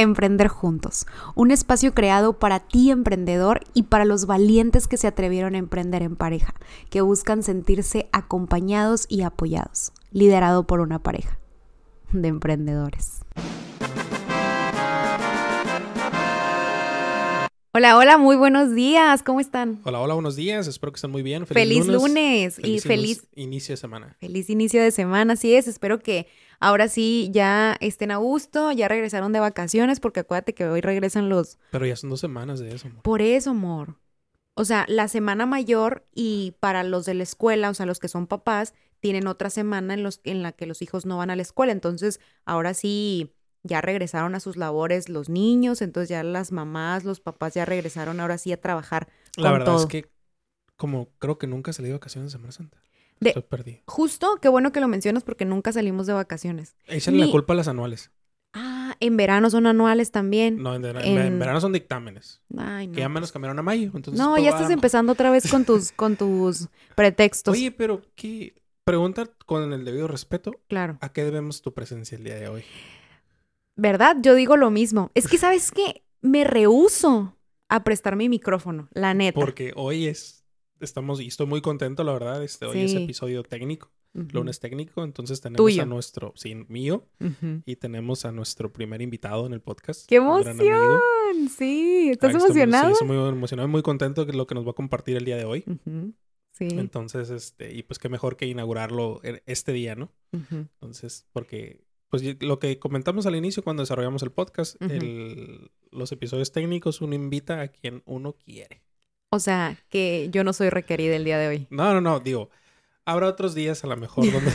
Emprender Juntos, un espacio creado para ti emprendedor y para los valientes que se atrevieron a emprender en pareja, que buscan sentirse acompañados y apoyados, liderado por una pareja de emprendedores. Hola, hola, muy buenos días, ¿cómo están? Hola, hola, buenos días, espero que estén muy bien. Feliz, lunes, y feliz inicio de semana. Feliz inicio de semana, así es, espero que ahora sí ya estén a gusto, ya regresaron de vacaciones, porque acuérdate que hoy regresan los... Pero ya son dos semanas de eso, amor. Por eso, amor. O sea, la semana mayor y para los de la escuela, o sea, los que son papás, tienen otra semana en, los, en la que los hijos no van a la escuela. Entonces, ahora sí, ya regresaron a sus labores los niños, entonces ya las mamás, los papás ya regresaron ahora sí a trabajar. La verdad es que, como creo que nunca salí de vacaciones en Semana Santa. De, perdí. Justo, qué bueno que lo mencionas porque nunca salimos de vacaciones. Échale la culpa a las anuales. Ah, en verano son anuales también. No, en, verano son dictámenes. Ay, no. Que ya menos cambiaron a mayo. Entonces no, ya estás empezando otra vez con tus, con tus pretextos. Oye, pero ¿qué? Pregunta con el debido respeto. Claro. ¿A qué debemos tu presencia el día de hoy? ¿Verdad? Yo digo lo mismo. Es que, ¿sabes qué? Me rehuso a prestar mi micrófono, la neta. Porque hoy es estamos, y estoy muy contento, la verdad. Este, hoy es episodio técnico, lunes técnico. Entonces tenemos a nuestro, sí, mío, y tenemos a nuestro primer invitado en el podcast. ¡Qué emoción! Sí, ¿estás emocionado? sí, estoy muy emocionado, muy contento de lo que nos va a compartir el día de hoy. Sí. Entonces, este, y pues qué mejor que inaugurarlo este día, ¿no? Entonces, porque pues lo que comentamos al inicio cuando desarrollamos el podcast, el, los episodios técnicos, uno invita a quien uno quiere. O sea, que yo no soy requerida el día de hoy. No, no, no, digo, habrá otros días a lo mejor donde...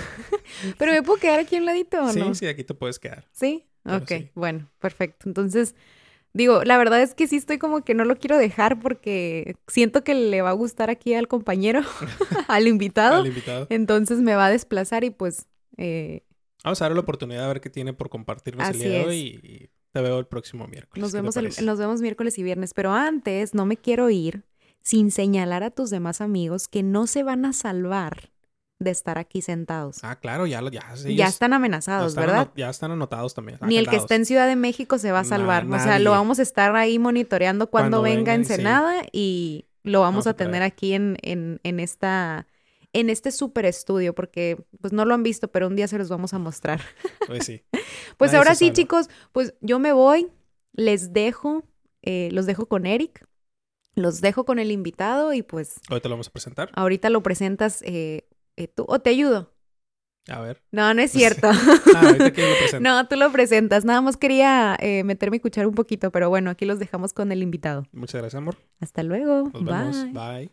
Pero me puedo quedar aquí un ladito, ¿o no? Sí, sí, aquí te puedes quedar. ¿Sí? ok, bueno, perfecto. Entonces, digo, la verdad es que sí estoy como que no lo quiero dejar porque siento que le va a gustar aquí al compañero, al invitado. al invitado. Entonces me va a desplazar y pues... Eh... Vamos a darle la oportunidad de ver qué tiene por compartirnos el día de hoy y, te veo el próximo miércoles. Nos vemos, nos vemos miércoles y viernes, pero antes no me quiero ir sin señalar a tus demás amigos que no se van a salvar de estar aquí sentados. Ah, claro, ya, ya, ya están amenazados, ¿verdad? ya están anotados también. Ni el que esté en Ciudad de México se va a salvar. o sea, lo vamos a estar ahí monitoreando cuando, venga, en Ensenada y lo vamos a tener aquí en, en, en esta en este super estudio, porque pues no lo han visto, pero un día se los vamos a mostrar. Pues sí. pues ahora sí, chicos, pues yo me voy, les dejo, eh, los dejo con Eric. Los dejo con el invitado y pues... Ahorita lo vamos a presentar. Ahorita lo presentas eh, eh, tú o te ayudo. A ver. No, no es cierto. ah, lo no, tú lo presentas. Nada más quería eh, meterme y escuchar un poquito, pero bueno, aquí los dejamos con el invitado. Muchas gracias, amor. Hasta luego. Nos vemos. Bye.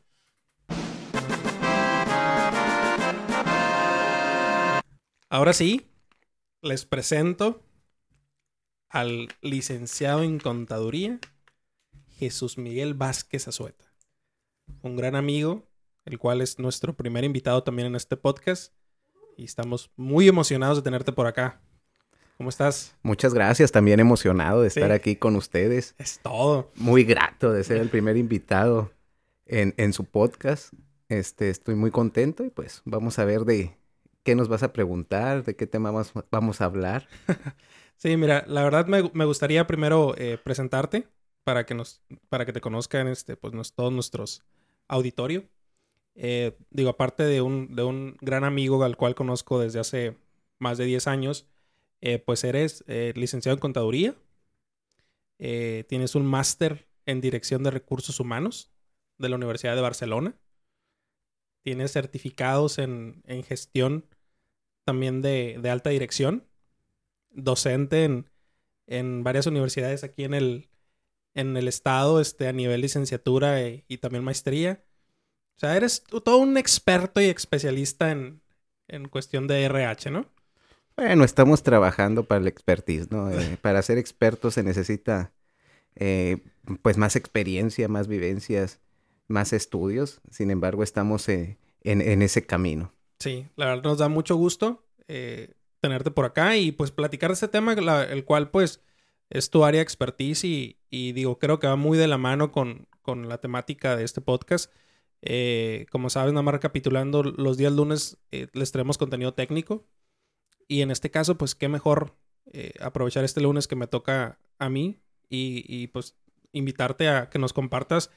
Ahora sí, les presento al licenciado en contaduría Jesús Miguel Vázquez Azueta, un gran amigo, el cual es nuestro primer invitado también en este podcast. Y estamos muy emocionados de tenerte por acá. ¿Cómo estás? Muchas gracias, también emocionado de estar aquí con ustedes. Es todo. Muy grato de ser el primer invitado en, en su podcast. Este, estoy muy contento y pues vamos a ver de qué nos vas a preguntar, de qué tema vamos, vamos a hablar. sí, mira, la verdad me, me gustaría primero eh, presentarte para que nos, para que te conozcan, este, pues todos nuestros auditorio. Eh, digo, aparte de un, de un gran amigo al cual conozco desde hace más de 10 años, eh, pues eres eh, licenciado en contaduría, tienes un máster en dirección de recursos humanos de la Universidad de Barcelona, tienes certificados en, en gestión también de, de, alta dirección, docente en, en varias universidades aquí en el, en el estado este, a nivel licenciatura e, y, también maestría. O sea, eres todo un experto y especialista en, en cuestión de RH, ¿no? Bueno, estamos trabajando para el expertise, ¿no? Eh, para ser expertos se necesita eh, pues más experiencia, más vivencias, más estudios. Sin embargo, estamos eh, en, en, ese camino. Sí, la verdad nos da mucho gusto tenerte por acá y pues platicar de ese tema, el cual pues es tu área de expertise y, digo, creo que va muy de la mano con, con la temática de este podcast. Eh, como sabes, nada más recapitulando, los días lunes eh, les traemos contenido técnico. Y en este caso, pues qué mejor eh, aprovechar este lunes que me toca a mí y, y, pues invitarte a que nos compartas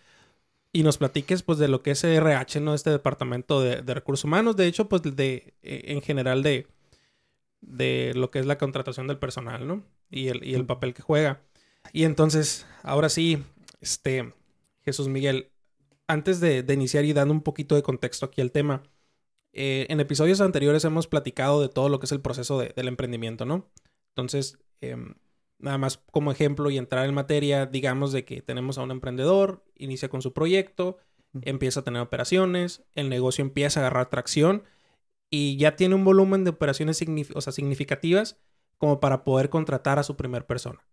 y nos platiques pues de lo que es RH, ¿no? Este departamento de, recursos humanos, de hecho pues de e, en general de, de lo que es la contratación del personal, ¿no? Y el, y el papel que juega. Y entonces, ahora sí, este, Jesús Miguel, antes de, iniciar y dando un poquito de contexto aquí al tema, eh, en episodios anteriores hemos platicado de todo lo que es el proceso del emprendimiento, ¿no? Entonces, em, nada más como ejemplo y entrar en materia, digamos de que tenemos a un emprendedor, inicia con su proyecto, empieza a tener operaciones, el negocio empieza a agarrar tracción y ya tiene un volumen de operaciones significativas como para poder contratar a su primer persona.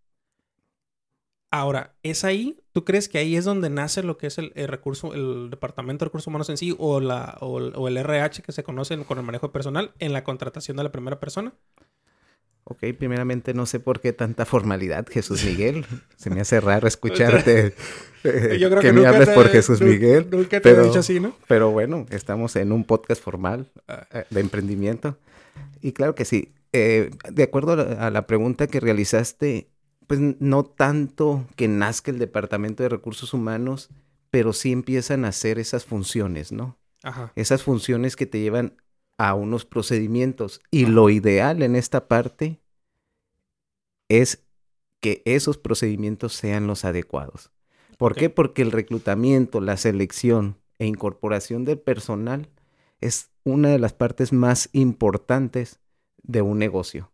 Ahora, ¿es ahí? ¿Tú crees que ahí es donde nace lo que es el, recurso, el Departamento de Recursos Humanos en sí o, la, o, el RH que se conoce con el manejo personal en la contratación de la primera persona? Ok, primeramente no sé por qué tanta formalidad, Jesús Miguel. Se me hace raro escucharte eh, Yo creo que, me hables por Jesús Miguel. Nunca te pero, he dicho así, ¿no? Pero bueno, estamos en un podcast formal eh, de emprendimiento. Y claro que sí. Eh, de acuerdo a la pregunta que realizaste, pues no tanto que nazca el Departamento de Recursos Humanos, pero sí empiezan a hacer esas funciones, ¿no? Ajá. Esas funciones que te llevan a unos procedimientos. Y lo ideal en esta parte es que esos procedimientos sean los adecuados. ¿Por qué? Porque el reclutamiento, la selección e incorporación del personal es una de las partes más importantes de un negocio.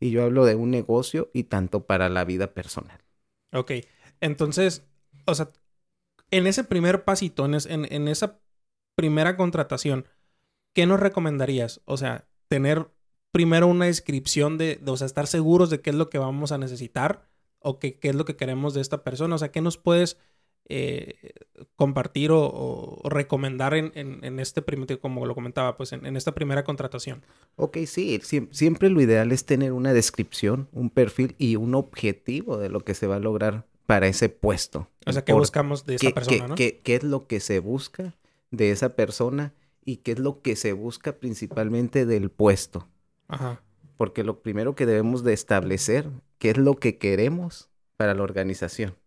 Y yo hablo de un negocio y tanto para la vida personal. Ok. Entonces, o sea, en ese primer pasito, en, en, esa primera contratación, ¿qué nos recomendarías? O sea, tener primero una descripción de, o sea, estar seguros de qué es lo que vamos a necesitar o qué, qué es lo que queremos de esta persona. O sea, ¿qué nos puedes eh, compartir o, recomendar en, en, este primer, como lo comentaba, pues en, esta primera contratación? Ok, sí, siempre lo ideal es tener una descripción, un perfil y un objetivo de lo que se va a lograr para ese puesto. O sea, ¿qué buscamos de esa persona? Qué, qué, es lo que se busca de esa persona y qué es lo que se busca principalmente del puesto? Ajá. Porque lo primero que debemos de establecer, qué es lo que queremos para la organización.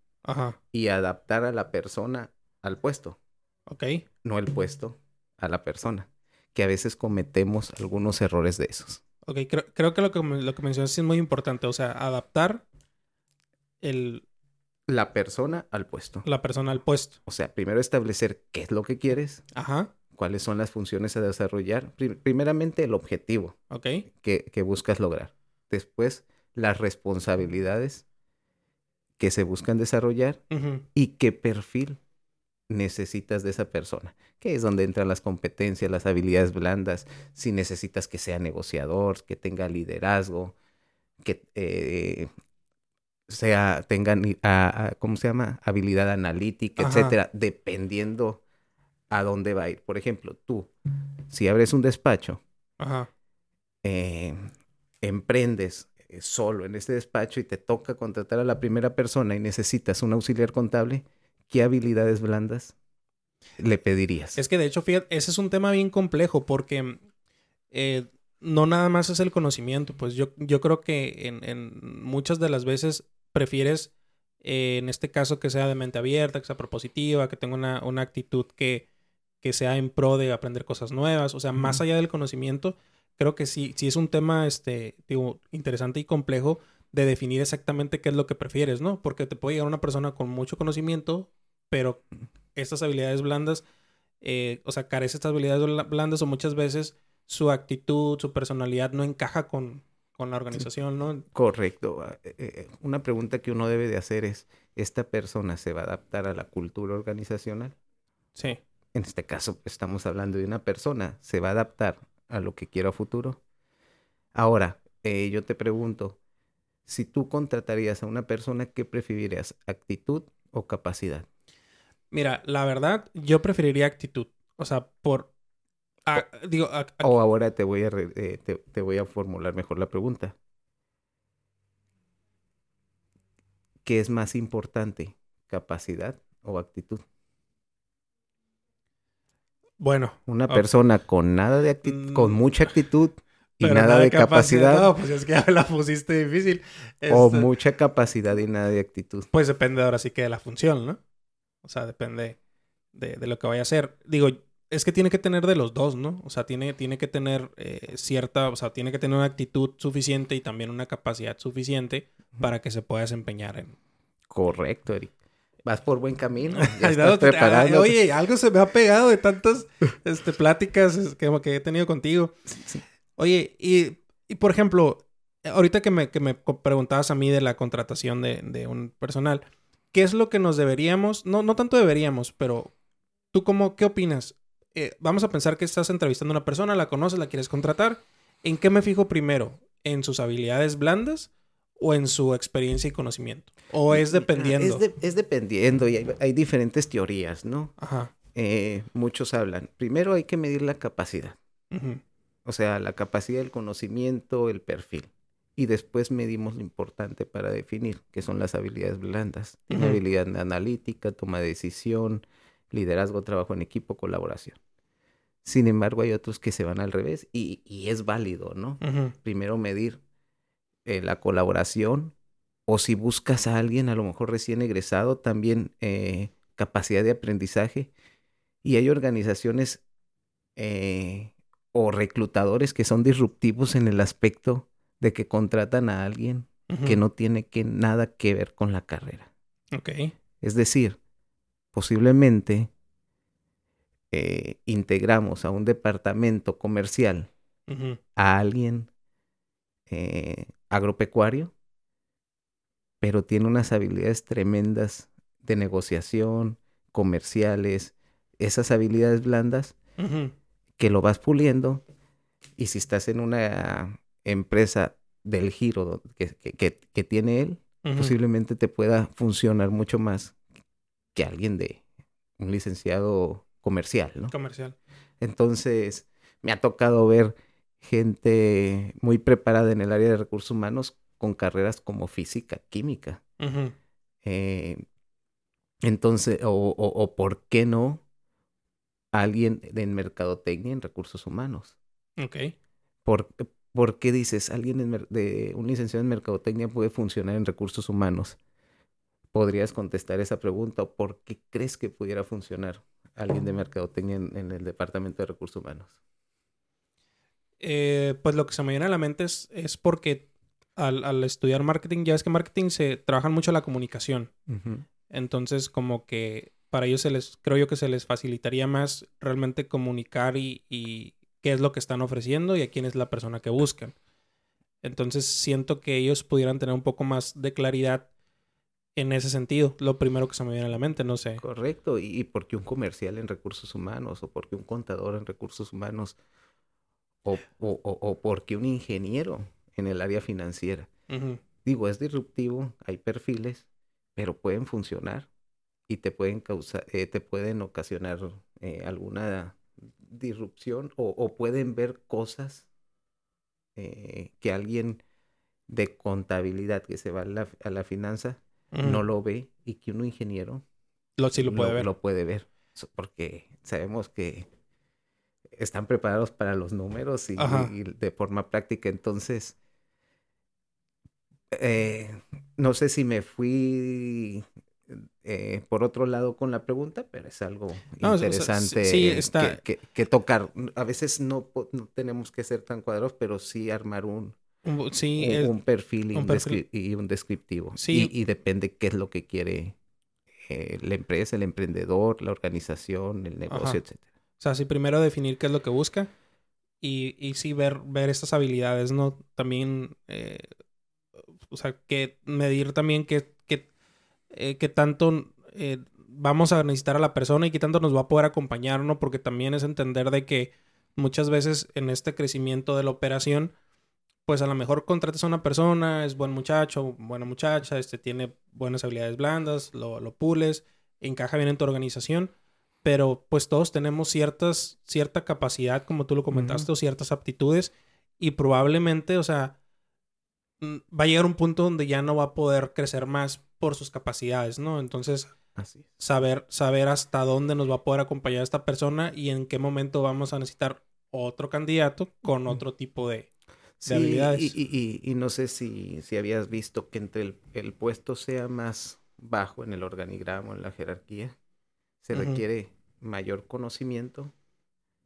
Y adaptar a la persona al puesto. Ok. No el puesto a la persona. Que a veces cometemos algunos errores de esos. Ok, creo, que lo que, lo que mencionas es muy importante. O sea, adaptar el... La persona al puesto. La persona al puesto. O sea, primero establecer qué es lo que quieres. Ajá. Cuáles son las funciones a desarrollar. primeramente, el objetivo. Que, que buscas lograr. Después, las responsabilidades que se buscan desarrollar y qué perfil necesitas de esa persona, que es donde entran las competencias, las habilidades blandas, si necesitas que sea negociador, que tenga liderazgo, que eh, sea, tengan, ¿cómo se llama? Habilidad analítica, etcétera, dependiendo a dónde va a ir. Por ejemplo, tú, si abres un despacho, eh, emprendes eh, solo en este despacho y te toca contratar a la primera persona y necesitas un auxiliar contable, ¿qué habilidades blandas le pedirías? Es que de hecho, fíjate, ese es un tema bien complejo porque eh, no nada más es el conocimiento, pues yo, yo creo que en, muchas de las veces prefieres, eh, en este caso, que sea de mente abierta, que sea propositiva, que tenga una, una actitud que, que sea en pro de aprender cosas nuevas, o sea, más allá del conocimiento, creo que sí, sí es un tema, este, digo, interesante y complejo de definir exactamente qué es lo que prefieres, ¿no? Porque te puede llegar una persona con mucho conocimiento, pero estas habilidades blandas, eh, o sea, carece estas habilidades blandas o muchas veces su actitud, su personalidad no encaja con, con la organización, ¿no? Correcto. Ah, eh, eh, una pregunta que uno debe de hacer es, ¿esta persona se va a adaptar a la cultura organizacional? Sí. En este caso, estamos hablando de una persona, ¿se va a adaptar a lo que quiero a futuro. Ahora, eh, yo te pregunto, si tú contratarías a una persona, ¿qué preferirías? ¿Actitud o capacidad? Mira, la verdad, yo preferiría actitud. O sea, por... digo, o ahora te voy, a eh, te voy a formular mejor la pregunta. ¿Qué es más importante? ¿Capacidad o actitud? Bueno. Una persona con nada de actitud, con mm. mucha actitud y nada, de capacidad. No, pues es que ya me la pusiste difícil. O Este, mucha capacidad y nada de actitud. Pues depende ahora sí que de la función, ¿no? O sea, depende de, de lo que vaya a hacer. Digo, es que tiene que tener de los dos, ¿no? O sea, tiene, tiene que tener eh, cierta, o sea, tiene que tener una actitud suficiente y también una capacidad suficiente para que se pueda desempeñar en... Correcto, Eric. Vas por buen camino. Ya estás ah, preparándote. Oye, algo se me ha pegado de tantas este, pláticas que, que he tenido contigo. Sí. Oye, y, y por ejemplo, ahorita que me, que me preguntabas a mí de la contratación de, de un personal, ¿qué es lo que nos deberíamos, no, no tanto deberíamos, pero tú cómo, qué opinas? Eh, vamos a pensar que estás entrevistando a una persona, la conoces, la quieres contratar. ¿En qué me fijo primero? ¿En sus habilidades blandas o en su experiencia y conocimiento? ¿O es dependiendo? Es, de- es dependiendo y hay, hay diferentes teorías, ¿no? Ajá. Eh, muchos hablan. Primero hay que medir la capacidad, o sea, la capacidad del conocimiento, el perfil. Y después medimos lo importante para definir, que son las habilidades blandas. Ujú. habilidad analítica, toma de decisión, liderazgo, trabajo en equipo, colaboración. Sin embargo, hay otros que se van al revés y, y es válido, ¿no? Primero medir eh, la colaboración o si buscas a alguien a lo mejor recién egresado, también eh, capacidad de aprendizaje. Y hay organizaciones eh, o reclutadores que son disruptivos en el aspecto de que contratan a alguien que no tiene que, nada que ver con la carrera. Ok. Es decir, posiblemente eh, integramos a un departamento comercial a alguien eh, agropecuario, pero tiene unas habilidades tremendas de negociación, comerciales, esas habilidades blandas que lo vas puliendo y si estás en una empresa del giro que, que- que- que tiene él, posiblemente te pueda funcionar mucho más que alguien de un licenciado comercial, ¿no? Comercial. Entonces, me ha tocado ver gente muy preparada en el área de recursos humanos con carreras como física, química. Eh, entonces, o, o- o por qué no alguien en mercadotecnia en recursos humanos. Ok. ¿Por, por qué dices alguien en de un licenciado en mercadotecnia puede funcionar en recursos humanos? Podrías contestar esa pregunta. ¿O por qué crees que pudiera funcionar alguien de mercadotecnia en, en el departamento de recursos humanos? Eh, pues lo que se me viene a la mente es, es porque al, al estudiar marketing, ya es que marketing se trabaja mucho la comunicación. Entonces, como que para ellos se les, creo yo que se les facilitaría más realmente comunicar y, y qué es lo que están ofreciendo y a quién es la persona que buscan. Entonces, siento que ellos pudieran tener un poco más de claridad en ese sentido. Lo primero que se me viene a la mente, no sé. Correcto. ¿Y, y por qué un comercial en recursos humanos? ¿O por qué un contador en recursos humanos? ¿O, o, o, o por qué un ingeniero en el área financiera? Digo, es disruptivo, hay perfiles, pero pueden funcionar y te pueden causar, eh, te pueden ocasionar eh, alguna disrupción o, o pueden ver cosas eh, que alguien de contabilidad que se va a la, a la finanza no lo ve y que un ingeniero Lo, sí lo puede ver. lo puede ver. Porque sabemos que están preparados para los números y, de forma práctica. Entonces, eh, no sé si me fui eh, por otro lado con la pregunta, pero es algo No, o sea, interesante sí, está- que, que- que tocar. A veces no, no tenemos que ser tan cuadrados, pero sí armar un, Un- Sí, un, es- un perfil, y, un un perfil. descri- y un descriptivo. Y, y depende qué es lo que quiere eh, la empresa, el emprendedor, la organización, el negocio, Ajá. O sea, sí, primero definir qué es lo que busca y, y sí ver, ver estas habilidades, ¿no? También, eh, o sea, que medir también qué, qué, eh, qué tanto eh, vamos a necesitar a la persona y qué tanto nos va a poder acompañar, ¿no? Porque también es entender de que muchas veces en este crecimiento de la operación, pues a lo mejor contratas a una persona, es buen muchacho, buena muchacha, este tiene buenas habilidades blandas, lo, lo pules, encaja bien en tu organización, pero pues todos tenemos ciertas, cierta capacidad, como tú lo comentaste, Ujú. o ciertas aptitudes, y probablemente, o sea, mm, va a llegar un punto donde ya no va a poder crecer más por sus capacidades, ¿no? Entonces, Así saber, saber hasta dónde nos va a poder acompañar esta persona y en qué momento vamos a necesitar otro candidato con otro tipo de, de habilidades. Y, y, y, no sé si, si habías visto que entre el, el, puesto sea más bajo en el organigrama, en la jerarquía, se requiere mayor conocimiento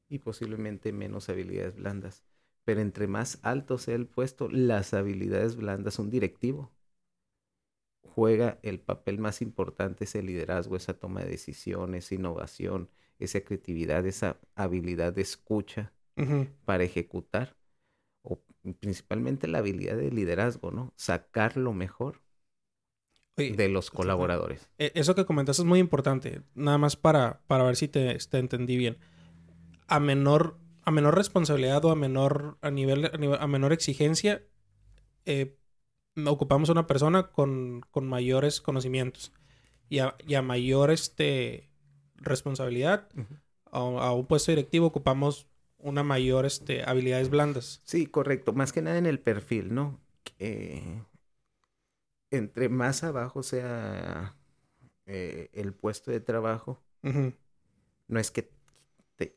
y posiblemente menos habilidades blandas. Pero entre más alto sea el puesto, las habilidades blandas, un directivo juega el papel más importante, ese liderazgo, esa toma de decisiones, innovación, esa creatividad, esa habilidad de escucha para ejecutar, o principalmente la habilidad de liderazgo, ¿no? Sacar lo mejor de los colaboradores. E, eso que comentas es muy importante, nada más para, para ver si te, te entendí bien. A menor, a menor responsabilidad o a menor, a nivel, a, menor exigencia, eh, ocupamos una persona con, con mayores conocimientos y a, y a mayor este, responsabilidad, a, un puesto directivo ocupamos una mayor este, habilidades blandas. Sí, correcto. Más que nada en el perfil, ¿no? Entre más abajo sea eh, el puesto de trabajo, no es que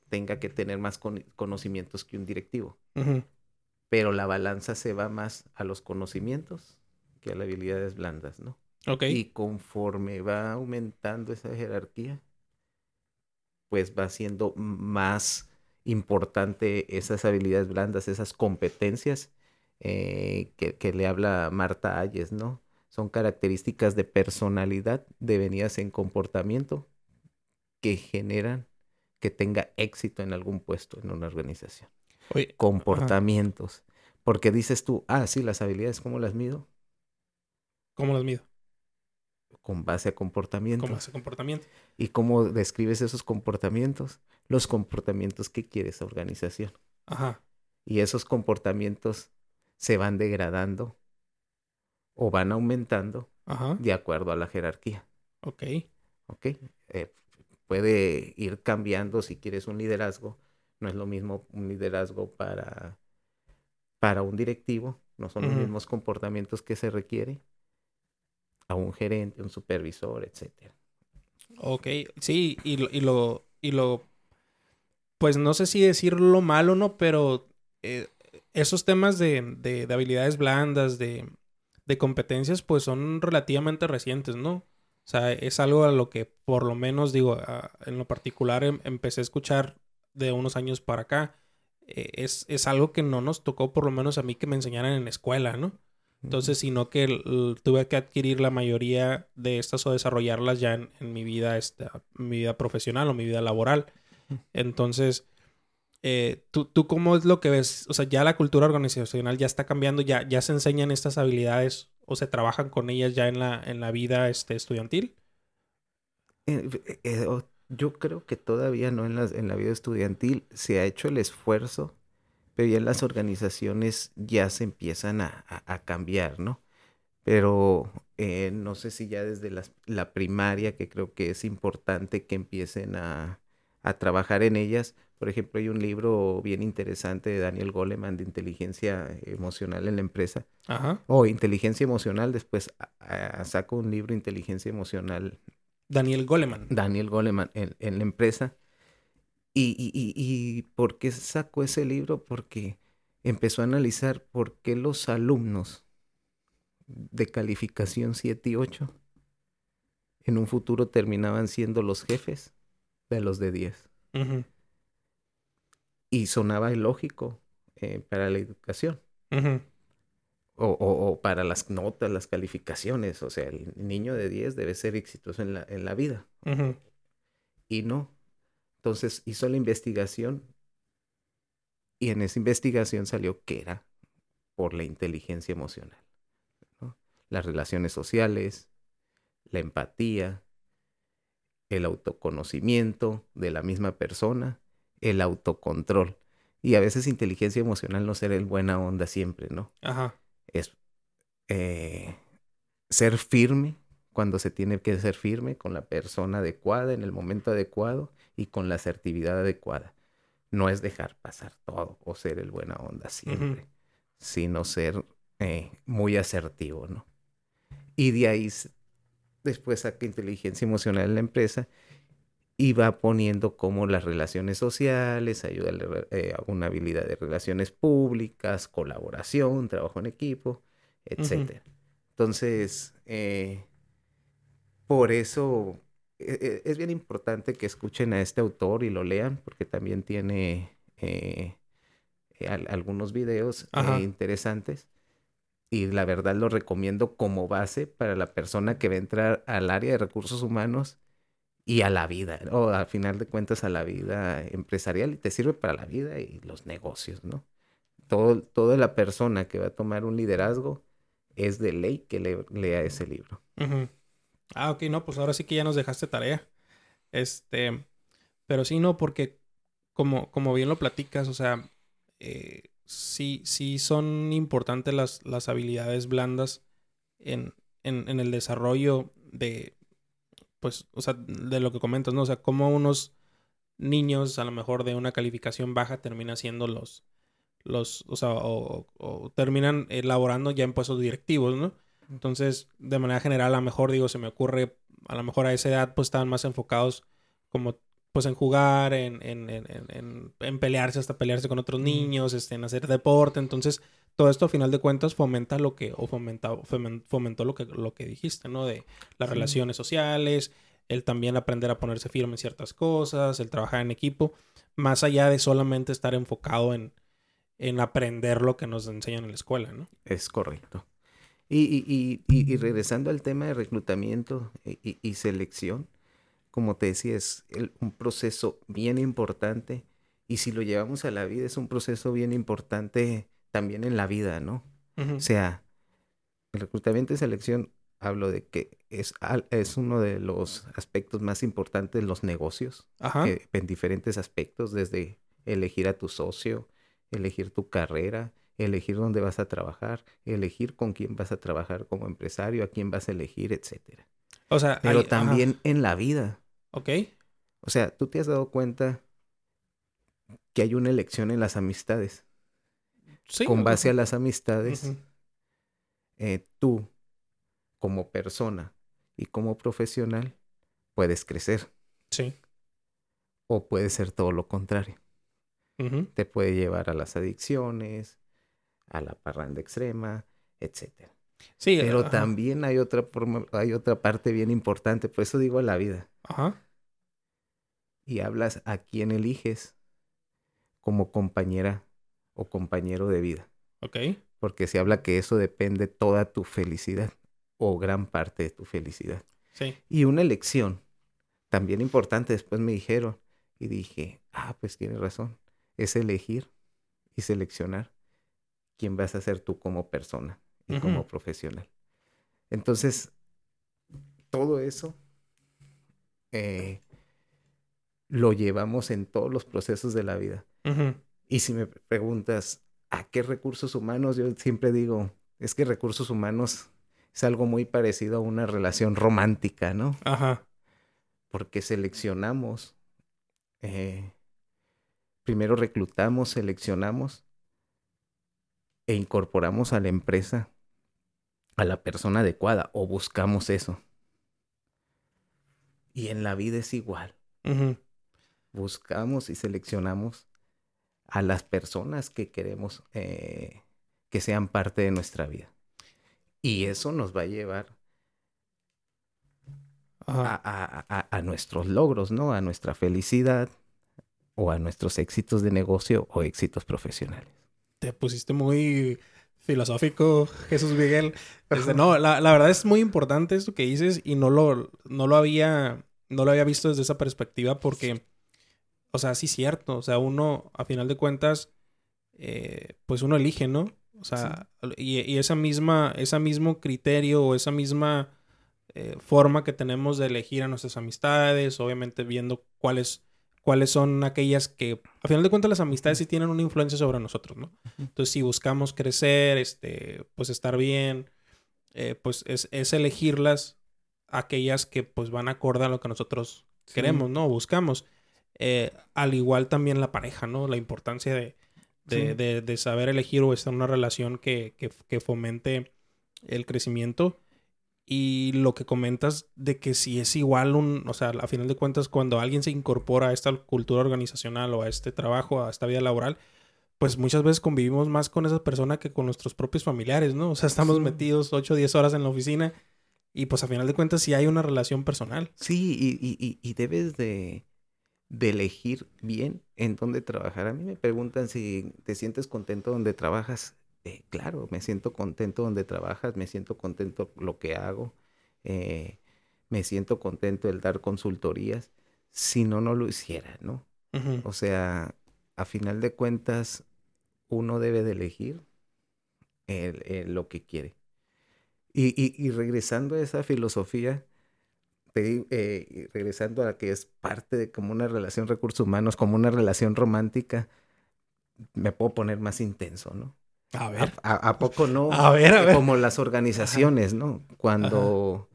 tenga que tener más conocimientos que un directivo. Pero la balanza se va más a los conocimientos que a las habilidades blandas, ¿no? Ok. Y conforme va aumentando esa jerarquía, pues va siendo más importante esas habilidades blandas, esas competencias eh, que, le habla Marta Ayes, ¿no? Son características de personalidad devenidas en comportamiento que generan que tenga éxito en algún puesto en una organización. Comportamientos. Porque dices tú, ah, sí, las habilidades, ¿cómo las mido? ¿Cómo las mido? con base a comportamiento. Con base a comportamiento. ¿Y cómo describes esos comportamientos? Los comportamientos que quiere esa organización. Ajá. Y esos comportamientos se van degradando o van aumentando de acuerdo a la jerarquía. Ok. Ok. Eh, puede ir cambiando si quieres un liderazgo. No es lo mismo un liderazgo para, para un directivo. No son los mismos comportamientos que se requiere a un gerente, un supervisor, etcétera. Ok, sí, y lo, y lo, y lo, pues no sé si decirlo malo o no, pero eh, esos temas de, de, habilidades blandas, de, de competencias, pues son relativamente recientes, ¿no? O sea, es algo a lo que por lo menos digo, en lo particular em, empecé a escuchar de unos años para acá. Eh, es, es, algo que no nos tocó, por lo menos a mí, que me enseñaran en la escuela, ¿no? Entonces, sino que tuve que adquirir la mayoría de estas o desarrollarlas ya en, mi vida, esta, mi vida profesional o mi vida laboral. Entonces, eh, ¿tú, ¿tú cómo es lo que ves? O sea, ya la cultura organizacional ya está cambiando, ya, ya se enseñan estas habilidades o se trabajan con ellas ya en la, en la vida este, estudiantil. Eh, eh, yo creo que todavía no en en la vida estudiantil se ha hecho el esfuerzo pero ya las organizaciones ya se empiezan a, cambiar, ¿no? Pero no sé si ya desde la, primaria, que creo que es importante que empiecen a, trabajar en ellas. Por ejemplo, hay un libro bien interesante de Daniel Goleman de inteligencia emocional en la empresa. Ajá. O inteligencia emocional, después saco un libro inteligencia emocional. Daniel Goleman. Daniel Goleman en la empresa y, y, y, por qué sacó ese libro? Porque empezó a analizar por qué los alumnos de calificación 7 y 8 en un futuro terminaban siendo los jefes de los de 10. Y sonaba ilógico eh, para la educación. o, o, para las notas, las calificaciones. O sea, el niño de 10 debe ser exitoso en la, en la vida. Y no. Entonces hizo la investigación y en esa investigación salió que era por la inteligencia emocional. Las relaciones sociales, la empatía, el autoconocimiento de la misma persona, el autocontrol. Y a veces inteligencia emocional no ser el buena onda siempre, ¿no? Ajá. Es eh, ser firme cuando se tiene que ser firme con la persona adecuada en el momento adecuado y con la asertividad adecuada. No es dejar pasar todo o ser el buena onda siempre, sino ser eh, muy asertivo, ¿no? Y de ahí después saca inteligencia emocional en la empresa y va poniendo como las relaciones sociales, ayuda eh, a una habilidad de relaciones públicas, colaboración, trabajo en equipo, etc. Entonces, eh, por eso e, e, es bien importante que escuchen a este autor y lo lean, porque también tiene eh, algunos videos interesantes. Y la verdad lo recomiendo como base para la persona que va a entrar al área de recursos humanos y a la vida, o al final de cuentas a la vida empresarial y te sirve para la vida y los negocios, ¿no? Todo, toda la persona que va a tomar un liderazgo es de ley que lea ese libro. Ah, ok, no, pues ahora sí que ya nos dejaste tarea. Este, pero sí, no, porque como, como bien lo platicas, o sea, eh, sí, sí son importantes las, las habilidades blandas en, en, en el desarrollo de, pues, o sea, de lo que comentas, ¿no? O sea, como unos niños a lo mejor de una calificación baja terminan siendo los, los, o sea, o, terminan elaborando ya en puestos directivos, ¿no? Entonces, de manera general, a lo mejor, digo, se me ocurre, a lo mejor a esa edad, pues estaban más enfocados como, pues en jugar, en, en, en, en pelearse, hasta pelearse con otros niños, este, en hacer deporte. Entonces, todo esto a final de cuentas fomenta lo que, o fomenta, fomentó lo que, lo que dijiste, ¿no? De las relaciones sociales, el también aprender a ponerse firme en ciertas cosas, el trabajar en equipo, más allá de solamente estar enfocado en, en aprender lo que nos enseñan en la escuela, ¿no? Es correcto. Y, y, y, y regresando al tema de reclutamiento y, selección, como te decía, es un proceso bien importante. Y si lo llevamos a la vida, es un proceso bien importante también en la vida, ¿no? O sea, el reclutamiento y selección, hablo de que es, es uno de los aspectos más importantes de los negocios, eh, en diferentes aspectos, desde elegir a tu socio, elegir tu carrera, elegir dónde vas a trabajar, elegir con quién vas a trabajar como empresario, a quién vas a elegir, etcétera. O sea, pero también en la vida. Ok. O sea, tú te has dado cuenta que hay una elección en las amistades con base a las amistades, eh, tú como persona y como profesional puedes crecer. Sí. O puede ser todo lo contrario. Te puede llevar a las adicciones, a la parranda extrema, etcétera. Sí, pero también hay otra hay otra parte bien importante, por eso digo la vida. Ajá. Y hablas a quién eliges como compañera o compañero de vida. Ok. Porque se habla que eso depende toda tu felicidad o gran parte de tu felicidad. Sí. Y una elección también importante, después me dijeron y dije, ah, pues tienes razón, es elegir y seleccionar quién vas a ser tú como persona y como profesional. Entonces, todo eso eh, lo llevamos en todos los procesos de la vida. Y si me preguntas, ¿a qué recursos humanos? Yo siempre digo, es que recursos humanos es algo muy parecido a una relación romántica, ¿no? Ajá. Porque seleccionamos, eh, primero reclutamos, seleccionamos e incorporamos a la empresa a la persona adecuada o buscamos eso. Y en la vida es igual. Buscamos y seleccionamos a las personas que queremos eh, que sean parte de nuestra vida. Y eso nos va a llevar a, a, nuestros logros, ¿no? A nuestra felicidad o a nuestros éxitos de negocio o éxitos profesionales. Te pusiste muy filosófico, Jesús Miguel. Este, no, la, la, verdad es muy importante esto que dices y no lo, no lo había, no lo había visto desde esa perspectiva porque o sea, sí cierto, o sea, uno, a final de cuentas, eh, pues uno elige, ¿no? O sea, y, y, esa misma, ese mismo criterio o esa misma eh, forma que tenemos de elegir a nuestras amistades, obviamente viendo cuáles, cuáles son aquellas que, a final de cuentas, las amistades sí tienen una influencia sobre nosotros, ¿no? Entonces, si buscamos crecer, este, pues estar bien, eh, pues es, es, elegirlas aquellas que pues van acorde a lo que nosotros queremos, ¿no? Buscamos. Eh, al igual también la pareja, ¿no? La importancia de, de, de, saber elegir o estar en una relación que, que, fomente el crecimiento. Y lo que comentas de que si es igual un, o sea, a final de cuentas, cuando alguien se incorpora a esta cultura organizacional o a este trabajo, a esta vida laboral, pues muchas veces convivimos más con esa persona que con nuestros propios familiares, ¿no? O sea, estamos metidos 8 o 10 horas en la oficina y pues a final de cuentas sí hay una relación personal. Sí, y, y, y debes de, de elegir bien en dónde trabajar. A mí me preguntan si te sientes contento donde trabajas. Eh, claro, me siento contento donde trabajas, me siento contento lo que hago, eh, me siento contento el dar consultorías. Si no, no lo hiciera, ¿no? O sea, a final de cuentas, uno debe de elegir lo que quiere. Y, y, regresando a esa filosofía, eh, regresando a que es parte de como una relación recursos humanos, como una relación romántica, me puedo poner más intenso, ¿no? A ver. ¿A, poco no? A ver, a ver. Como las organizaciones, ¿no? Cuando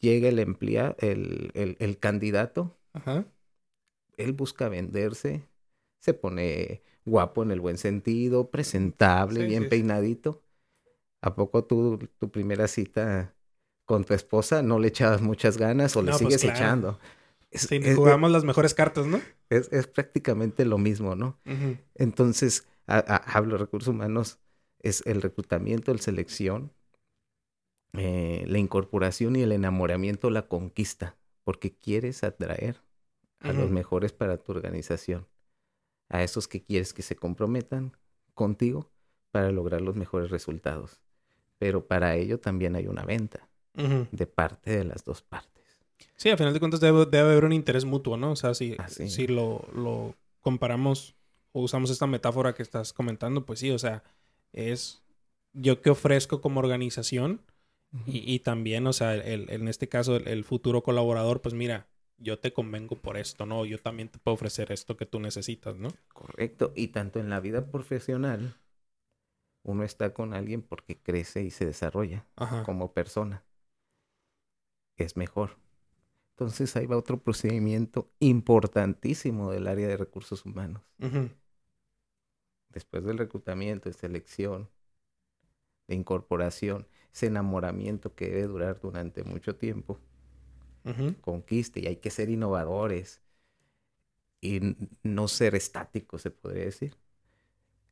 llega el empleado, el, el, candidato, él busca venderse, se pone guapo en el buen sentido, presentable, bien peinadito. ¿A poco tú, tu primera cita con tu esposa no le echabas muchas ganas o le pues sigues echando? sí, jugamos las mejores cartas, ¿no? Es, prácticamente lo mismo, ¿no? Entonces, hablo de recursos humanos, es el reclutamiento, el selección, eh, la incorporación y el enamoramiento, la conquista, porque quieres atraer a los mejores para tu organización, a esos que quieres que se comprometan contigo para lograr los mejores resultados. Pero para ello también hay una venta de parte de las dos partes. Sí, a final de cuentas debe, haber un interés mutuo, ¿no? O sea, si, si lo, lo comparamos o usamos esta metáfora que estás comentando, pues sí, o sea, es yo que ofrezco como organización y, también, o sea, el, en este caso, el, futuro colaborador, pues mira, yo te convengo por esto, ¿no? Yo también te puedo ofrecer esto que tú necesitas, ¿no? Correcto. Y tanto en la vida profesional, uno está con alguien porque crece y se desarrolla como persona. Es mejor. Entonces ahí va otro procedimiento importantísimo del área de recursos humanos después del reclutamiento, de selección, de incorporación, ese enamoramiento que debe durar durante mucho tiempo, conquiste y hay que ser innovadores y no ser estáticos, se podría decir.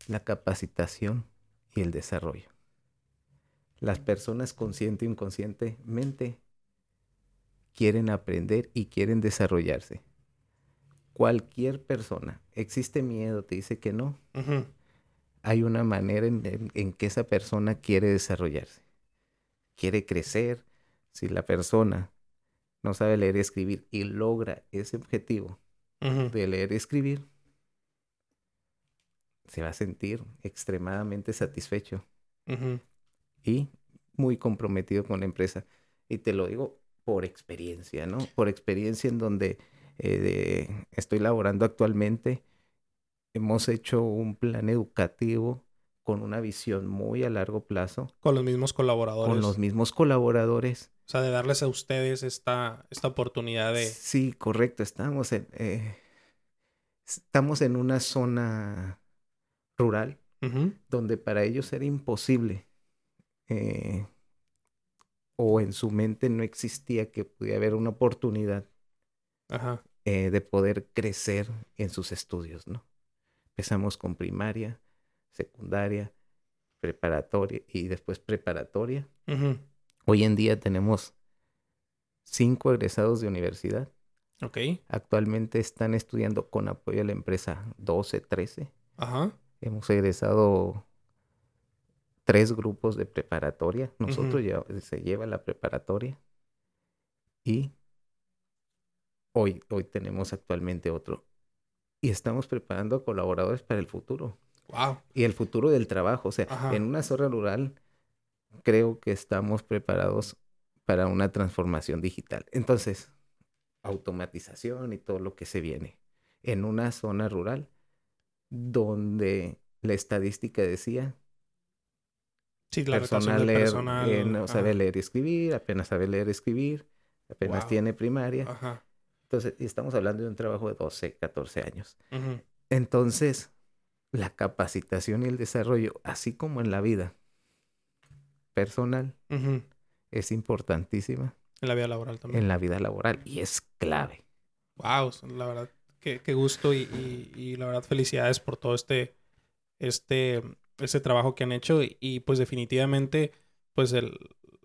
La capacitación y el desarrollo. Las personas consciente e inconscientemente quieren aprender y quieren desarrollarse. Cualquier persona, existe miedo, te dice que no, hay una manera en, que esa persona quiere desarrollarse, quiere crecer. Si la persona no sabe leer y escribir y logra ese objetivo de leer y escribir, se va a sentir extremadamente satisfecho y muy comprometido con la empresa. Y te lo digo por experiencia, ¿no? Por experiencia en donde eh, estoy laborando actualmente. Hemos hecho un plan educativo con una visión muy a largo plazo. Con los mismos colaboradores. Con los mismos colaboradores. O sea, de darles a ustedes esta, esta oportunidad de... Sí, correcto. Estamos en, eh, estamos en una zona rural donde para ellos era imposible eh, o en su mente no existía que pudiera haber una oportunidad eh, de poder crecer en sus estudios, ¿no? Empezamos con primaria, secundaria, preparatoria y después preparatoria. Hoy en día tenemos cinco egresados de universidad. Ok. Actualmente están estudiando con apoyo de la empresa 12, 13. Ajá. Hemos egresado tres grupos de preparatoria. Nosotros ya se lleva la preparatoria. Y Hoy, hoy tenemos actualmente otro. Y estamos preparando colaboradores para el futuro. Wow. Y el futuro del trabajo. O sea, en una zona rural creo que estamos preparados para una transformación digital. Entonces, automatización y todo lo que se viene. En una zona rural donde la estadística decía Sí, la personal, leer, personal, no sabe leer y escribir, apenas sabe leer y escribir, apenas tiene primaria. Ajá. Entonces, estamos hablando de un trabajo de 12, 14 años. Entonces, la capacitación y el desarrollo, así como en la vida personal, es importantísima. En la vida laboral también. En la vida laboral y es clave. Wow, la verdad, qué, qué gusto y, y, y, la verdad felicidades por todo este, este, este trabajo que han hecho y, y pues definitivamente, pues el,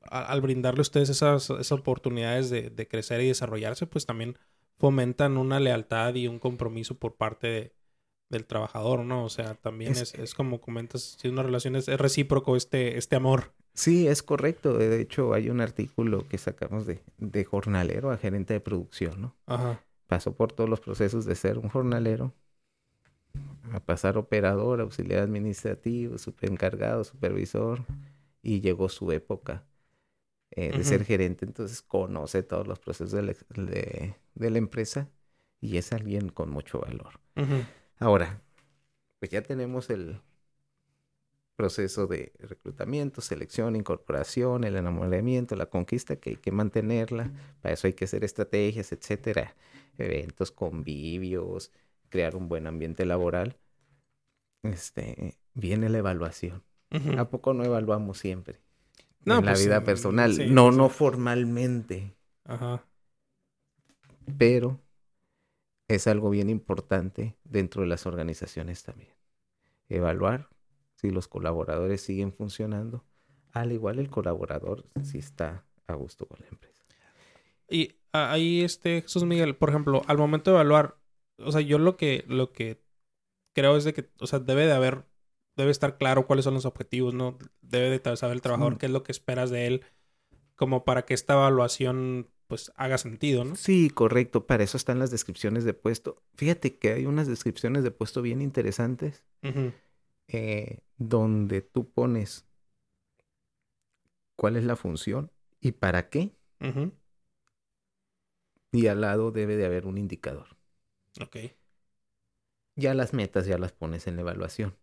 al brindarle a ustedes esas, esas oportunidades de, de, crecer y desarrollarse, pues también fomentan una lealtad y un compromiso por parte de, del trabajador, ¿no? O sea, también es, es, es como comentas, si una relación es, es, recíproco este, este amor. Sí, es correcto. De hecho, hay un artículo que sacamos de, de jornalero a gerente de producción, ¿no? Ajá. Pasó por todos los procesos de ser un jornalero, a pasar operador, auxiliar administrativo, superencargado, supervisor, y llegó su época eh, de uh -huh. ser gerente, entonces conoce todos los procesos de la, de, de la, empresa y es alguien con mucho valor. Uh -huh. Ahora, pues ya tenemos el proceso de reclutamiento, selección, incorporación, el enamoramiento, la conquista, que hay que mantenerla, para eso hay que hacer estrategias, etcétera, eventos, convivios, crear un buen ambiente laboral. Este, viene la evaluación. Uh -huh. ¿A poco no evaluamos siempre? No, en la pues, vida personal. sí, no, sí. no formalmente. Ajá. Pero es algo bien importante dentro de las organizaciones también. Evaluar si los colaboradores siguen funcionando, al igual el colaborador si está a gusto con la empresa. Y ahí, este, Jesús Miguel, por ejemplo, al momento de evaluar, o sea, yo lo que, lo que creo es de que, o sea, debe de haber, debe estar claro cuáles son los objetivos, ¿no? Debe de saber el trabajador sí. qué es lo que esperas de él, como para que esta evaluación pues haga sentido, ¿no? Sí, correcto. Para eso están las descripciones de puesto. Fíjate que hay unas descripciones de puesto bien interesantes uh -huh. Eh, donde tú pones cuál es la función y para qué. Uh -huh. Y al lado debe de haber un indicador. Ok. Ya las metas ya las pones en la evaluación.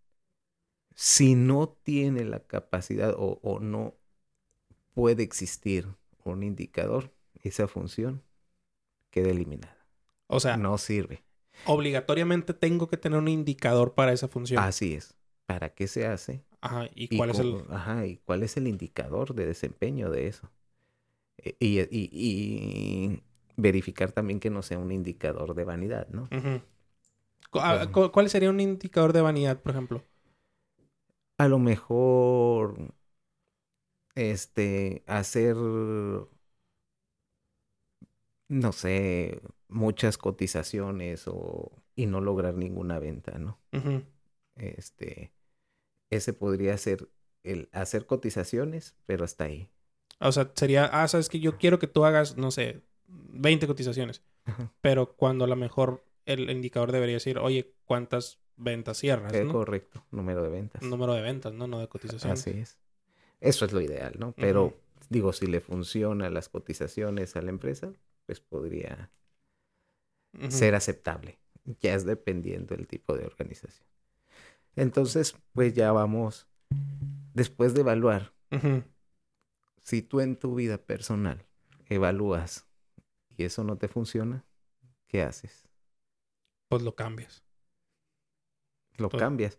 Si no tiene la capacidad o, o no puede existir un indicador, esa función queda eliminada. O sea, no sirve. Obligatoriamente tengo que tener un indicador para esa función. Así es. ¿Para qué se hace? Ajá, ¿y cuál es el Ajá, ¿y cuál es el indicador de desempeño de eso? E, y, y, y verificar también que no sea un indicador de vanidad, ¿no? Uh -huh. ¿Cuál sería un indicador de vanidad, por ejemplo? A lo mejor este hacer no sé, muchas cotizaciones o y no lograr ninguna venta, ¿no? Uh -huh. Este, ese podría ser el hacer cotizaciones, pero hasta ahí. O sea, sería, ah, sabes que yo quiero que tú hagas, no sé, 20 cotizaciones, pero cuando a lo mejor el indicador debería decir, oye, ¿cuántas ventas cierras? Es ¿no? correcto, número de ventas. Número de ventas, ¿no? No de cotizaciones. Así es. Eso es lo ideal, ¿no? Pero, uh -huh. digo, si le funcionan las cotizaciones a la empresa, pues podría uh -huh. ser aceptable. Ya es dependiendo del tipo de organización. Entonces, pues ya vamos, después de evaluar, uh -huh. si tú en tu vida personal evalúas y eso no te funciona, ¿qué haces? Pues lo cambias. Lo Todo. cambias.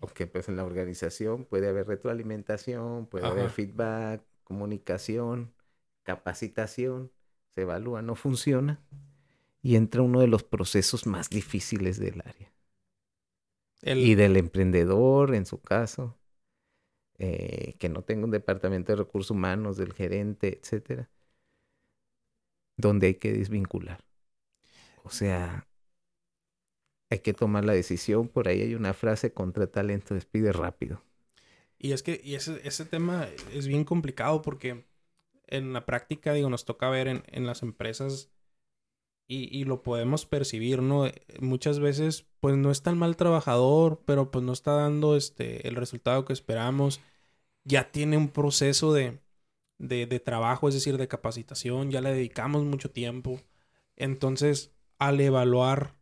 Porque pues en la organización puede haber retroalimentación, puede Ajá. haber feedback, comunicación, capacitación se evalúa, no funciona y entra uno de los procesos más difíciles del área. El... Y del emprendedor, en su caso, eh, que no tenga un departamento de recursos humanos, del gerente, etcétera, donde hay que desvincular. O sea, hay que tomar la decisión. Por ahí hay una frase: contra talento, despide rápido. Y es que y ese, ese tema es bien complicado porque en la práctica, digo, nos toca ver en, en las empresas y, y, lo podemos percibir, ¿no? Muchas veces, pues no es tan mal trabajador, pero pues no está dando este, el resultado que esperamos. Ya tiene un proceso de, de, de trabajo, es decir, de capacitación, ya le dedicamos mucho tiempo. Entonces, al evaluar,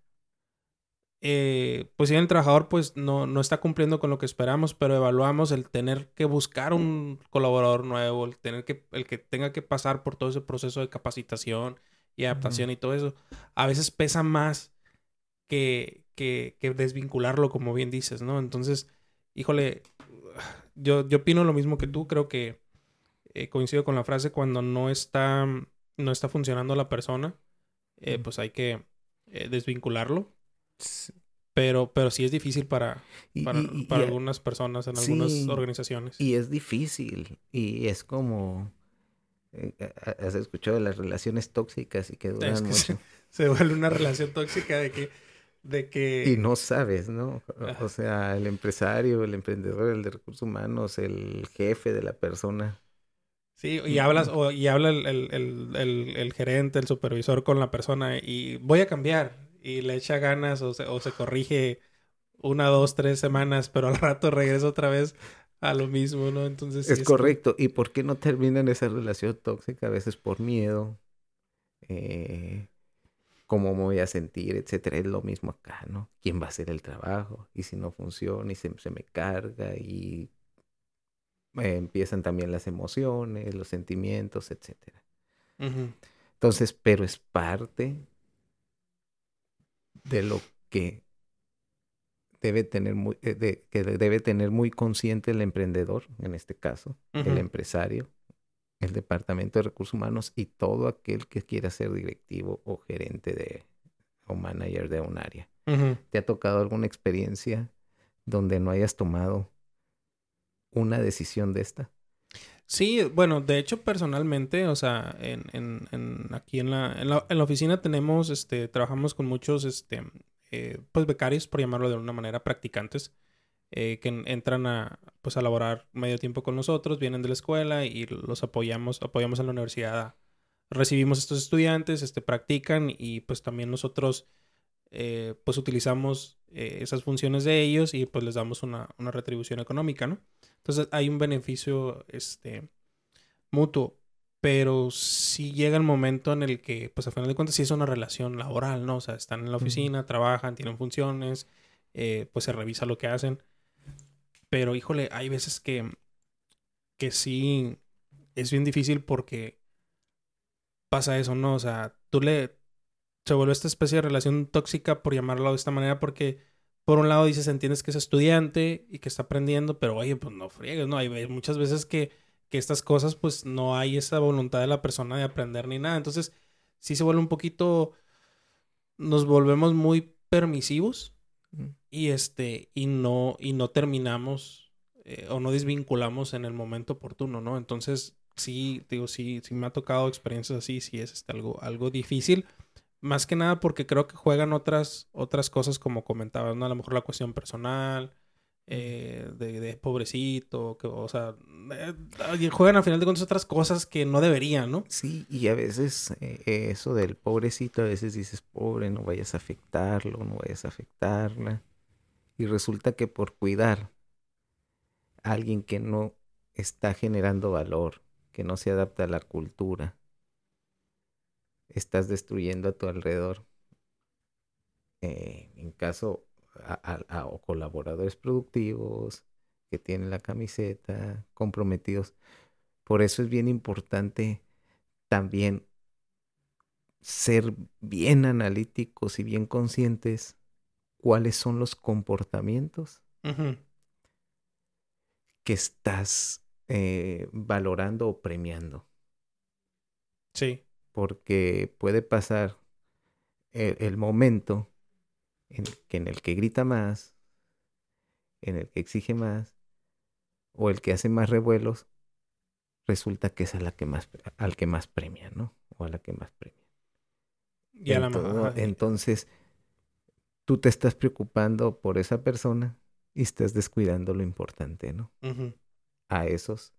eh, pues si el trabajador pues no, no está cumpliendo con lo que esperamos, pero evaluamos el tener que buscar un colaborador nuevo, el tener que, el que tenga que pasar por todo ese proceso de capacitación y adaptación uh -huh. y todo eso, a veces pesa más que, que, que, desvincularlo, como bien dices, ¿no? Entonces, híjole, yo, yo opino lo mismo que tú, creo que eh, coincido con la frase, cuando no está, no está funcionando la persona, eh, pues hay que eh, desvincularlo. Pero, pero sí es difícil para, para, y- y- para y- algunas personas en sí. algunas organizaciones. Y es difícil. Y es como. Eh, ha- ¿Has escuchado de las relaciones tóxicas y que duran Es que mucho? se, se vuelve una relación tóxica de que... De que Y no sabes, ¿no? O- Ajá. O sea, el empresario, el emprendedor, el de recursos humanos, el jefe de la persona. Sí, y hablas, o, y habla el, el, el, el, el gerente, el supervisor con la persona y voy a cambiar. Y le echa ganas o se, o se corrige una, dos, tres semanas, pero al rato regresa otra vez a lo mismo, ¿no? Entonces sí Es correcto. ¿Y por qué no terminan esa relación tóxica? A veces por miedo, eh, cómo me voy a sentir, etcétera. Es lo mismo acá, ¿no? ¿Quién va a hacer el trabajo? Y si no funciona y se, se me carga y eh, empiezan también las emociones, los sentimientos, etcétera. Entonces, pero es parte de lo que debe tener muy, eh, de- que debe tener muy consciente el emprendedor, en este caso, el empresario, el departamento de recursos humanos y todo aquel que quiera ser directivo o gerente de o manager de un área. ¿Te ha tocado alguna experiencia donde no hayas tomado una decisión de esta? Sí, bueno, de hecho personalmente, o sea, en, en, en aquí en la, en la, en la oficina tenemos, este, trabajamos con muchos, este, eh, pues becarios, por llamarlo de alguna manera, practicantes, eh, que en- entran a, pues a laborar medio tiempo con nosotros, vienen de la escuela y los apoyamos, apoyamos en la universidad. a- recibimos estos estudiantes, este, practican y pues también nosotros, eh, pues utilizamos eh, esas funciones de ellos y pues les damos una, una retribución económica, ¿no? Entonces hay un beneficio este, mutuo, pero sí llega el momento en el que, pues a final de cuentas, sí es una relación laboral, ¿no? O sea, están en la oficina, trabajan, tienen funciones, eh, pues se revisa lo que hacen. Pero híjole, hay veces que, que sí es bien difícil porque pasa eso, ¿no? O sea, tú le... Se vuelve esta especie de relación tóxica, por llamarlo de esta manera, porque por un lado dices, entiendes que es estudiante y que está aprendiendo, pero oye, pues no friegues, ¿no? Hay muchas veces que, que estas cosas, pues no hay esa voluntad de la persona de aprender ni nada. Entonces, sí se vuelve un poquito, nos volvemos muy permisivos y este, y no, y no terminamos eh, o no desvinculamos en el momento oportuno, ¿no? Entonces, sí, digo, sí, sí me ha tocado experiencias así, sí es este, algo, algo difícil. Más que nada porque creo que juegan otras, otras cosas como comentabas, ¿no? A lo mejor la cuestión personal, eh, de, pobrecito, que, o sea, eh, juegan al final de cuentas otras cosas que no deberían, ¿no? Sí, y a veces eh, eso del pobrecito, a veces dices, pobre, no vayas a afectarlo, no vayas a afectarla. Y resulta que por cuidar a alguien que no está generando valor, que no se adapta a la cultura, estás destruyendo a tu alrededor. Eh, en caso a, a- a- o colaboradores productivos que tienen la camiseta, comprometidos. Por eso es bien importante también ser bien analíticos y bien conscientes cuáles son los comportamientos que estás eh, valorando o premiando. Sí. Porque puede pasar el, el momento en el, que, en el que grita más, en el que exige más, o el que hace más revuelos, resulta que es a la que más, al que más premia, ¿no? O a la que más premia. Y a la Ento- mamá. Entonces, tú te estás preocupando por esa persona y estás descuidando lo importante, ¿no? A esos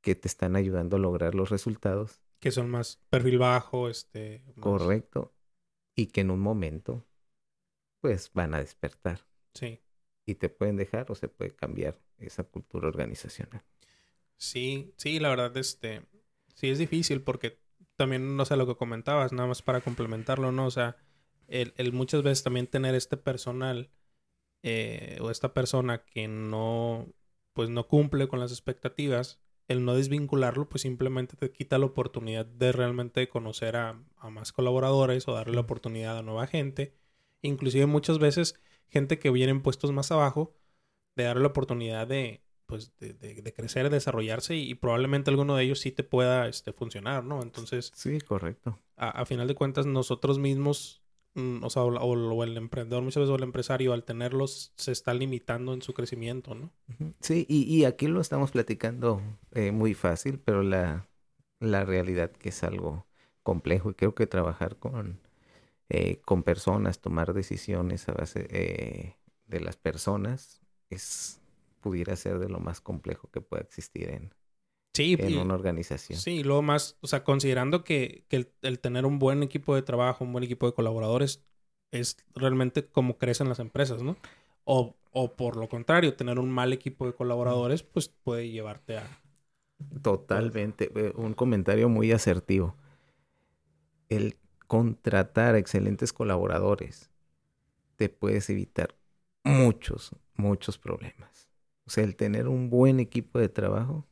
que te están ayudando a lograr los resultados, Que son más perfil bajo, este. más- correcto, y que en un momento, pues van a despertar Sí. y te pueden dejar o se puede cambiar esa cultura organizacional. Sí, sí, la verdad, este, sí es difícil porque también, no sé, lo que comentabas, nada más para complementarlo, ¿no? O sea, el, el muchas veces también tener este personal eh, o esta persona que no, pues no cumple con las expectativas, el no desvincularlo, pues simplemente te quita la oportunidad de realmente conocer a, a más colaboradores o darle la oportunidad a nueva gente. Inclusive muchas veces gente que viene en puestos más abajo, de darle la oportunidad de, pues, de, de, crecer, de desarrollarse y, probablemente alguno de ellos sí te pueda este, funcionar, ¿no? Entonces... Sí, correcto. A, final de cuentas, nosotros mismos, o sea, o, el emprendedor muchas veces o el empresario, al tenerlos, se está limitando en su crecimiento, ¿no? Sí, y, y aquí lo estamos platicando eh, muy fácil, pero la, la realidad que es algo complejo y creo que trabajar con, eh, con personas, tomar decisiones a base eh, de las personas es pudiera ser de lo más complejo que pueda existir en, en una organización. Sí, luego más, o sea, considerando que, el, tener un buen equipo de trabajo, un buen equipo de colaboradores, es realmente como crecen las empresas, ¿no? O, o por lo contrario, tener un mal equipo de colaboradores, pues puede llevarte a... Totalmente, eh, un comentario muy asertivo. El contratar excelentes colaboradores te puedes evitar muchos, muchos problemas. O sea, el tener un buen equipo de trabajo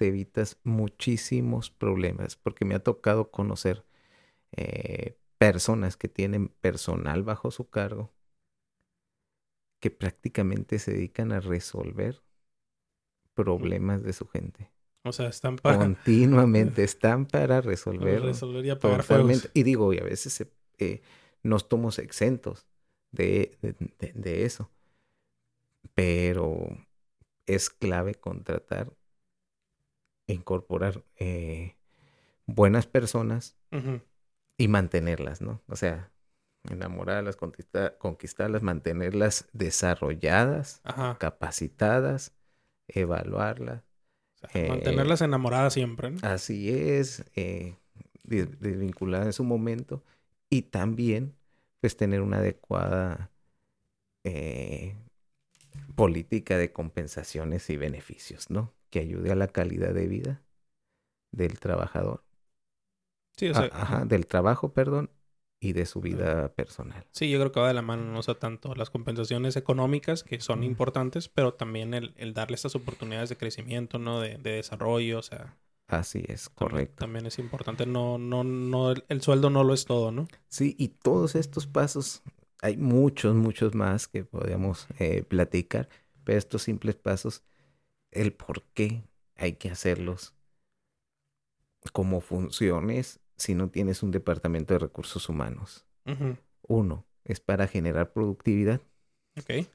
te evitas muchísimos problemas, porque me ha tocado conocer eh, personas que tienen personal bajo su cargo que prácticamente se dedican a resolver problemas de su gente. O sea, están para... Continuamente están para resolver. resolver y apagar fuegos. Y digo, y a veces eh, nos tomamos exentos de, de, eso. Pero es clave contratar incorporar eh, buenas personas y mantenerlas, ¿no? O sea, enamorarlas, conquistarlas, mantenerlas desarrolladas, capacitadas, evaluarlas eh, mantenerlas enamoradas siempre. Así es, eh, desvinculadas en su momento y también pues tener una adecuada eh, política de compensaciones y beneficios, ¿no? Que ayude a la calidad de vida del trabajador. Sí, o sea, ajá, del trabajo, perdón, y de su vida personal. Sí, yo creo que va de la mano, no sea tanto las compensaciones económicas, que son importantes, pero también el, el, darle estas oportunidades de crecimiento, ¿no? De, de desarrollo, o sea. Así es, correcto. También, es importante, no, no, no, el, sueldo no lo es todo, ¿no? Sí, y todos estos pasos, hay muchos, muchos más que podríamos eh, platicar, pero estos simples pasos, el por qué hay que hacerlos como funciones si no tienes un departamento de recursos humanos. Uno, es para generar productividad. Ok.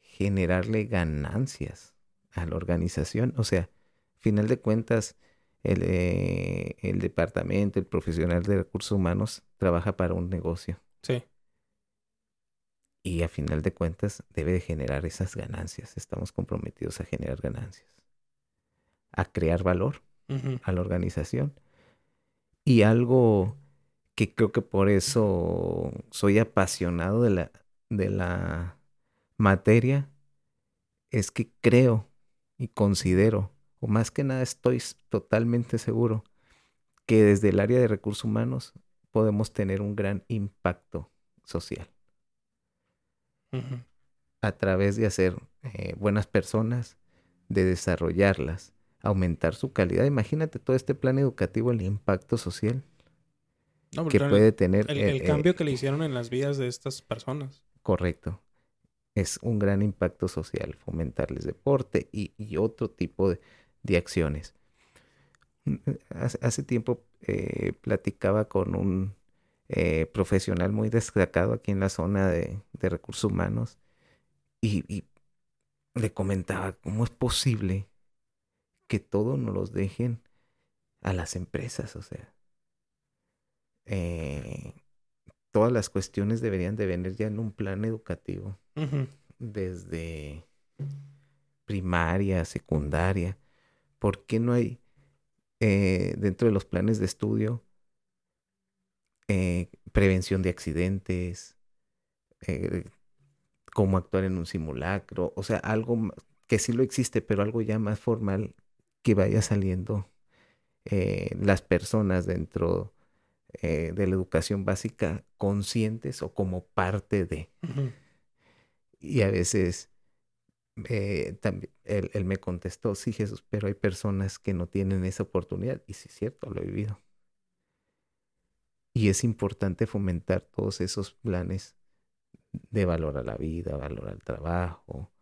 Generarle ganancias a la organización. O sea, final de cuentas, el, eh, el departamento, el profesional de recursos humanos trabaja para un negocio. Sí. Y a final de cuentas debe de generar esas ganancias. Estamos comprometidos a generar ganancias. A crear valor a la organización y algo que creo que por eso soy apasionado de la, de la materia es que creo y considero, o más que nada estoy totalmente seguro, que desde el área de recursos humanos podemos tener un gran impacto social. A través de hacer eh, buenas personas, de desarrollarlas, aumentar su calidad. Imagínate todo este plan educativo, el impacto social que puede tener. El, eh, cambio que le hicieron en las vidas de estas personas. Correcto. Es un gran impacto social, fomentarles deporte y, otro tipo de, acciones. Mm, hace, tiempo eh, platicaba con un eh, profesional muy destacado aquí en la zona de, recursos humanos y le comentaba cómo es posible que todo nos los dejen a las empresas, o sea. Eh, todas las cuestiones deberían de venir ya en un plan educativo. Desde primaria, secundaria. ¿Por qué no hay eh, dentro de los planes de estudio eh, prevención de accidentes? cómo actuar en un simulacro, o sea, algo que sí lo existe, pero algo ya más formal que vaya saliendo eh, las personas dentro eh, de la educación básica conscientes o como parte de. Y a veces eh, también él, me contestó, sí Jesús, pero hay personas que no tienen esa oportunidad. Y sí es cierto, lo he vivido. Y es importante fomentar todos esos planes de valor a la vida, valor al trabajo,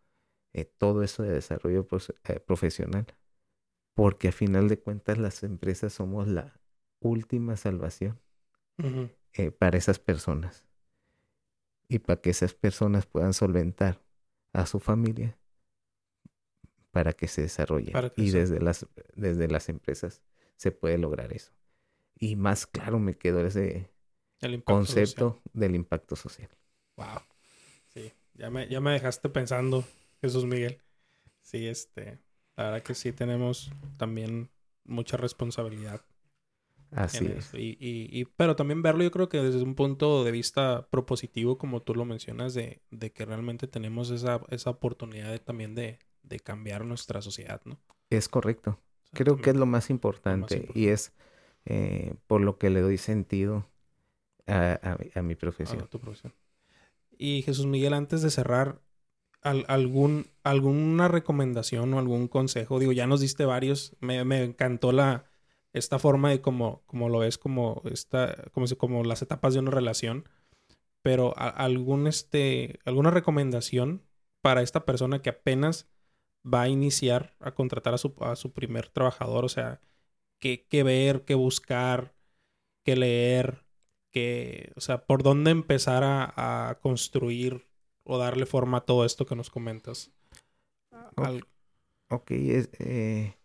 eh, todo eso de desarrollo eh, profesional, porque a final de cuentas las empresas somos la última salvación eh, para esas personas y para que esas personas puedan solventar a su familia para que se desarrolle. y desde las, desde las empresas se puede lograr eso. Y más claro me quedó ese concepto del impacto social. Wow. Sí, ya me, ya me dejaste pensando, Jesús Miguel. Sí, este, la verdad que sí tenemos también mucha responsabilidad. Así es. Y, y, pero también verlo yo creo que desde un punto de vista propositivo, como tú lo mencionas, de, de que realmente tenemos esa, esa oportunidad de, también de, de cambiar nuestra sociedad, ¿no? Es correcto. Creo que es lo más importante, y es eh, por lo que le doy sentido a, a, mi profesión. Y Jesús Miguel, antes de cerrar, algún, ¿alguna recomendación o algún consejo? Digo, ya nos diste varios. Me, me encantó la, esta forma de como, como lo ves, como, esta, como, como las etapas de una relación. Pero algún, este, alguna recomendación para esta persona que apenas va a iniciar a contratar a su, a su primer trabajador, o sea, qué, qué ver, qué buscar, qué leer, qué, o sea, por dónde empezar a, a construir o darle forma a todo esto que nos comentas. Ok, es eh,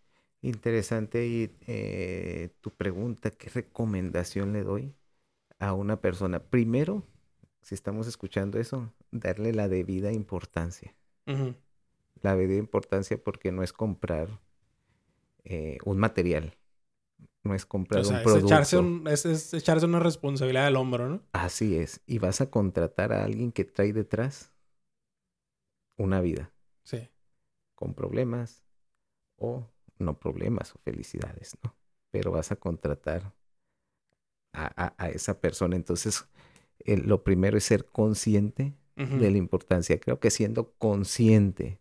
interesante y eh, tu pregunta, ¿qué recomendación le doy a una persona? Primero, si estamos escuchando eso, darle la debida importancia la de importancia porque no es comprar eh, un material. No es comprar un producto. Es echarse, una responsabilidad al hombro, ¿no? Así es. Y vas a contratar a alguien que trae detrás una vida. Sí. Con problemas o no problemas o felicidades, ¿no? Pero vas a contratar a, esa persona. Entonces, lo primero es ser consciente de la importancia. Creo que siendo consciente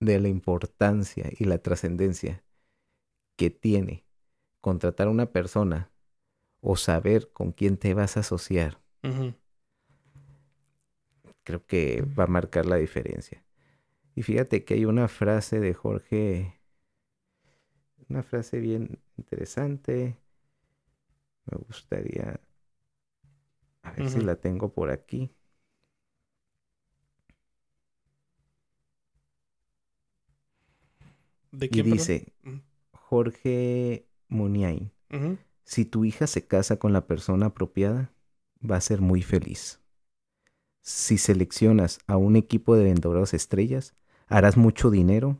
de la importancia y la trascendencia que tiene contratar a una persona o saber con quién te vas a asociar, creo que va a marcar la diferencia. Y fíjate que hay una frase de Jorge, una frase bien interesante. Me gustaría, a ver si la tengo por aquí. y dice Jorge Muniain, si tu hija se casa con la persona apropiada, va a ser muy feliz. Si seleccionas a un equipo de vendedores estrellas, harás mucho dinero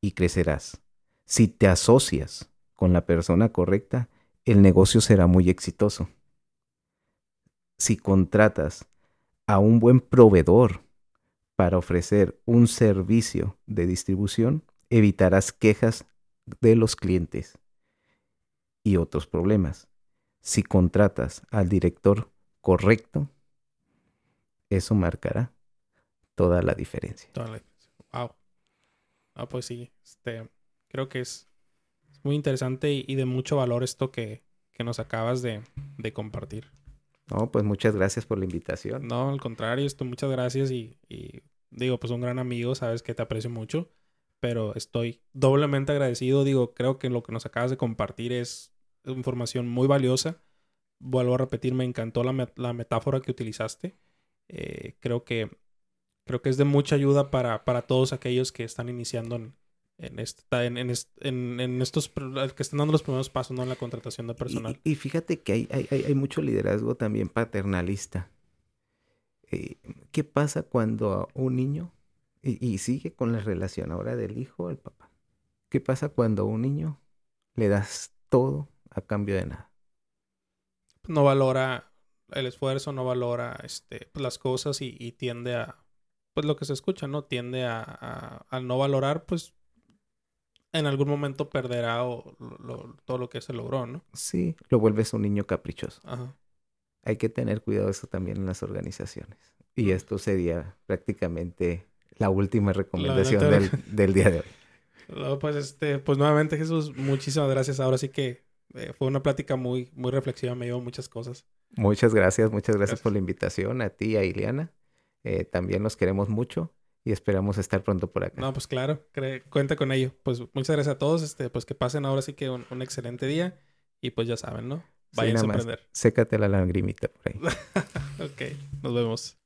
y crecerás. Si te asocias con la persona correcta, el negocio será muy exitoso. Si contratas a un buen proveedor para ofrecer un servicio de distribución, evitarás quejas de los clientes y otros problemas. Si contratas al director correcto, eso marcará toda la diferencia. Toda la diferencia. Wow. Ah, pues sí. Este, creo que es, muy interesante y, de mucho valor esto que, que nos acabas de, de, compartir. No, pues muchas gracias por la invitación. No, al contrario, esto, muchas gracias y, y digo, pues un gran amigo, sabes que te aprecio mucho pero estoy doblemente agradecido. Digo, creo que lo que nos acabas de compartir es información muy valiosa. Vuelvo a repetir, me encantó la, la metáfora que utilizaste. Eh, creo que creo que es de mucha ayuda para, para todos aquellos que están iniciando en, en, esta, en, en, estos que están dando los primeros pasos ¿no? en la contratación de personal. Y, fíjate que hay, hay, hay, mucho liderazgo también paternalista. Eh, ¿Qué pasa cuando un niño y, sigue con la relación ahora del hijo al papá. ¿Qué pasa cuando a un niño le das todo a cambio de nada? No valora el esfuerzo, no valora este, pues, las cosas y, tiende a, pues lo que se escucha, ¿no? Tiende a, a, no valorar, pues en algún momento perderá todo lo que se logró, ¿no? Sí, lo vuelves un niño caprichoso. Hay que tener cuidado de eso también en las organizaciones. Y esto sería prácticamente la última recomendación del, día de hoy. pues, este, pues nuevamente Jesús, muchísimas gracias. Ahora sí que eh, fue una plática muy, muy reflexiva, me dio muchas cosas. Muchas gracias, muchas gracias, por la invitación a ti y a Ileana. Eh, también los queremos mucho y esperamos estar pronto por acá. No, pues claro, cuenta con ello. Pues muchas gracias a todos, este, pues que pasen ahora sí que un, excelente día y pues ya saben, ¿no? Vayan a aprender. Sécate la lagrimita por ahí. ok, nos vemos.